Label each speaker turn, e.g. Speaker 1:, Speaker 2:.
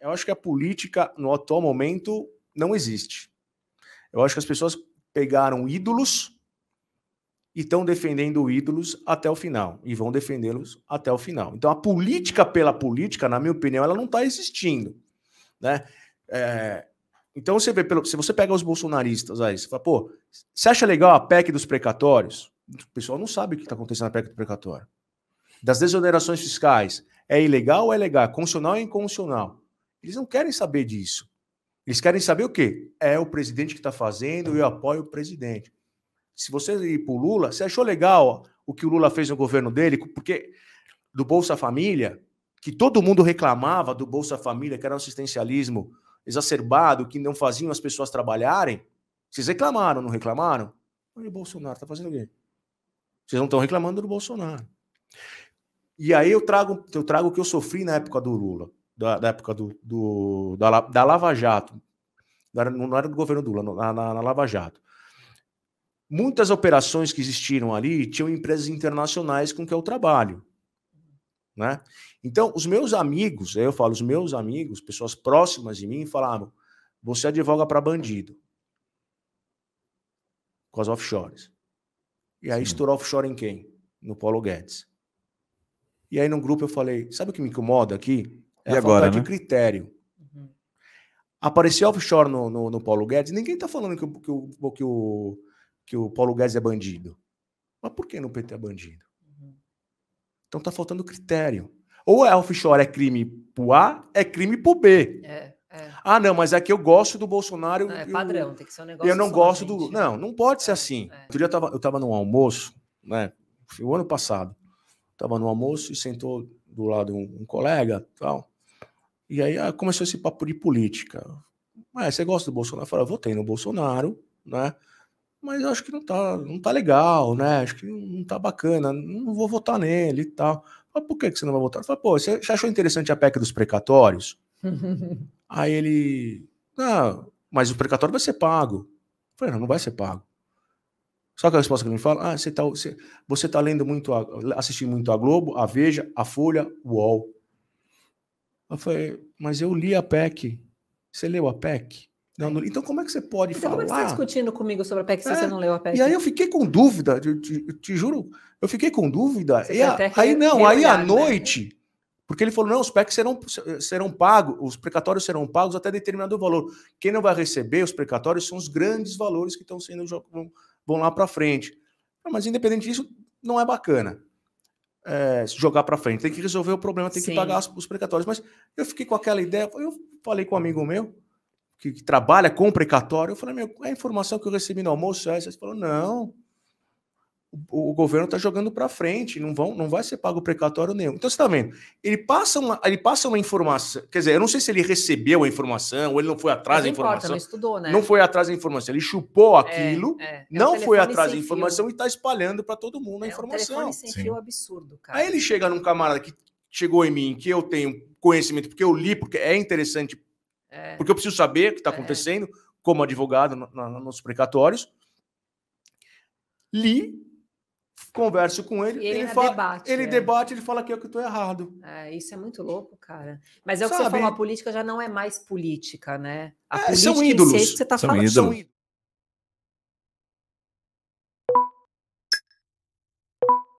Speaker 1: eu acho que a política, no atual momento, não existe. Eu acho que as pessoas pegaram ídolos e estão defendendo ídolos até o final e vão defendê-los até o final. Então a política pela política, na minha opinião, ela não está existindo, né? É, então você vê, pelo, se você pega os bolsonaristas aí, você fala, pô, você acha legal a PEC dos precatórios? O pessoal não sabe o que está acontecendo na PEC do precatório. Das desonerações fiscais, é ilegal ou é legal? É constitucional ou é inconstitucional? Eles não querem saber disso. Eles querem saber o quê? É o presidente que está fazendo eu apoio o presidente. Se você ir para o Lula, você achou legal o que o Lula fez no governo dele? Porque do Bolsa Família, que todo mundo reclamava do Bolsa Família, que era um assistencialismo exacerbado, que não faziam as pessoas trabalharem, vocês reclamaram, não reclamaram? O Bolsonaro está fazendo o quê? Vocês não estão reclamando do Bolsonaro. E aí eu trago, eu trago o que eu sofri na época do Lula da, da época do, do da, da, Lava Jato, não era, não era do governo do Lula, na, na, na Lava Jato. Muitas operações que existiram ali tinham empresas internacionais com que eu trabalho. Né? Então, os meus amigos, eu falo, os meus amigos, pessoas próximas de mim, falavam: você advoga para bandido com as offshores. E aí Sim. estourou offshore em quem? No Paulo Guedes. E aí no grupo eu falei: sabe o que me incomoda aqui? É e a agora, falta né? de critério. Uhum. Apareceu offshore no, no, no, Paulo Guedes, ninguém está falando que, o, que, o, que, o, que o Paulo Guedes é bandido. Mas por que no PT é bandido? Uhum. Então está faltando critério. Ou é offshore é crime pro A, é crime pro B. É, é. Ah, não, mas é que eu gosto do Bolsonaro.
Speaker 2: Não, é padrão,
Speaker 1: eu,
Speaker 2: tem que ser um negócio.
Speaker 1: Eu não gosto gente. do. Não, não pode ser é, assim. É. Outro dia eu tava, eu tava num almoço, né? O ano passado. Tava no almoço e sentou do lado um, um colega tal. E aí ah, começou esse papo de política. Ah, você gosta do Bolsonaro? Eu falei, ah, votei no Bolsonaro, né? Mas eu acho que não tá, não tá legal, né? Acho que não tá bacana, não vou votar nele e tal. Mas por que, que você não vai votar? Eu falei, pô, você achou interessante a PEC dos precatórios? aí ele, não, mas o precatório vai ser pago. Eu falei, não, não vai ser pago. Só que a resposta que ele me fala, ah, você tá, você, você tá lendo muito, a, assistindo muito a Globo, a Veja, a Folha, o UOL. Eu falei, mas eu li a PEC. Você leu a PEC? Não, não, então como é que você pode então, falar? Como é que você está
Speaker 2: discutindo comigo sobre a PEC se é, você não leu a PEC?
Speaker 1: E aí eu fiquei com dúvida, te, te, te juro, eu fiquei com dúvida. E a, aí não, aí à né? noite, porque ele falou, não, os PECs serão, serão pagos, os precatórios serão pagos até determinado valor. Quem não vai receber os precatórios são os grandes valores que estão sendo vão, vão lá para frente. Mas independente disso, não é bacana é, jogar para frente. Tem que resolver o problema, tem Sim. que pagar os precatórios. Mas eu fiquei com aquela ideia, eu falei com um amigo meu que, que trabalha com precatório, eu falei, meu, a informação que eu recebi no almoço é essa? Ele falou, não, o, o governo está jogando para frente, não, vão, não vai ser pago precatório nenhum. Então você está vendo, ele passa, uma, ele passa uma informação, quer dizer, eu não sei se ele recebeu a informação ou ele não foi atrás da informação.
Speaker 2: Importa, não, estudou, né?
Speaker 1: não foi atrás da informação, ele chupou é, aquilo, é, é. não foi atrás da informação fio. e está espalhando para todo mundo a é informação.
Speaker 2: Um sem fio absurdo, cara.
Speaker 1: Aí ele chega num camarada que chegou em mim, que eu tenho conhecimento, porque eu li, porque é interessante, é. porque eu preciso saber o que está é. acontecendo como advogado no, no, nos precatórios. Li, converso com ele, ele, ele, fala, debate, ele é. debate, ele fala que eu que estou errado.
Speaker 2: É, isso é muito louco, cara. Mas é o que você falou, a política já não é mais política, né? A
Speaker 1: é, política são ídolos.
Speaker 2: você está
Speaker 1: falando. Ídolos. São ídolos.